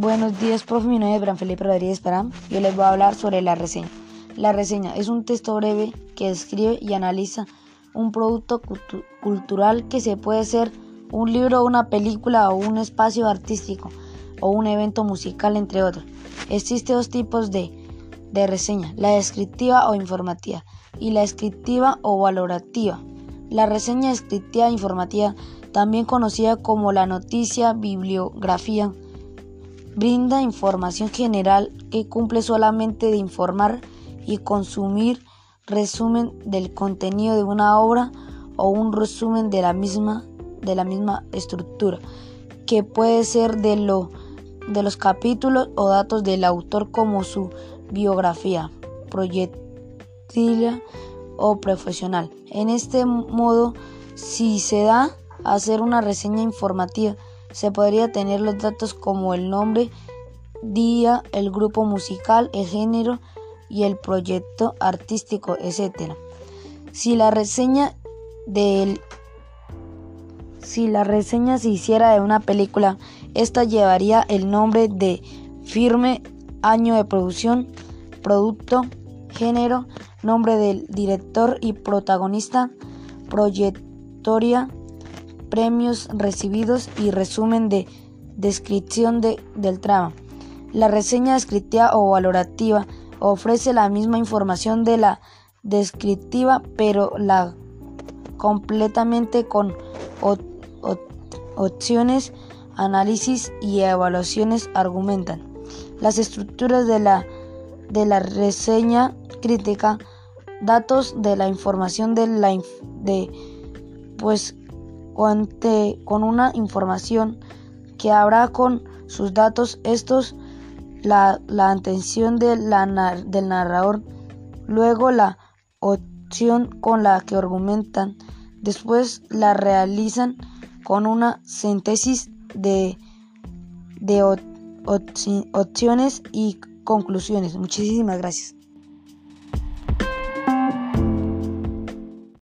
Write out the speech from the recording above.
Buenos días, profe. Mi nombre es Bran Felipe Rodríguez Parán. Yo les voy a hablar sobre la reseña. La reseña es un texto breve que describe y analiza un producto cultural que se puede ser un libro, una película o un espacio artístico o un evento musical, entre otros. Existen dos tipos de, de reseña, la descriptiva o informativa y la descriptiva o valorativa. La reseña descriptiva e informativa, también conocida como la noticia, bibliografía, brinda información general que cumple solamente de informar y consumir resumen del contenido de una obra o un resumen de la misma de la misma estructura que puede ser de lo de los capítulos o datos del autor como su biografía, proyectil o profesional. En este modo, si se da hacer una reseña informativa, se podría tener los datos como el nombre, día, el grupo musical, el género y el proyecto artístico, etc. Si la reseña del si la reseña se hiciera de una película, esta llevaría el nombre de firme, año de producción, producto, género, nombre del director y protagonista, proyectoria, premios recibidos y resumen de descripción de, del trama. La reseña descriptiva o valorativa ofrece la misma información de la descriptiva, pero la completamente con opciones, análisis y evaluaciones argumentan. Las estructuras de la, de la reseña crítica, datos de la información de la de pues con una información que habrá con sus datos estos la, la atención de la, del narrador, luego la opción con la que argumentan, después la realizan con una síntesis de, de opciones y conclusiones. Muchísimas gracias.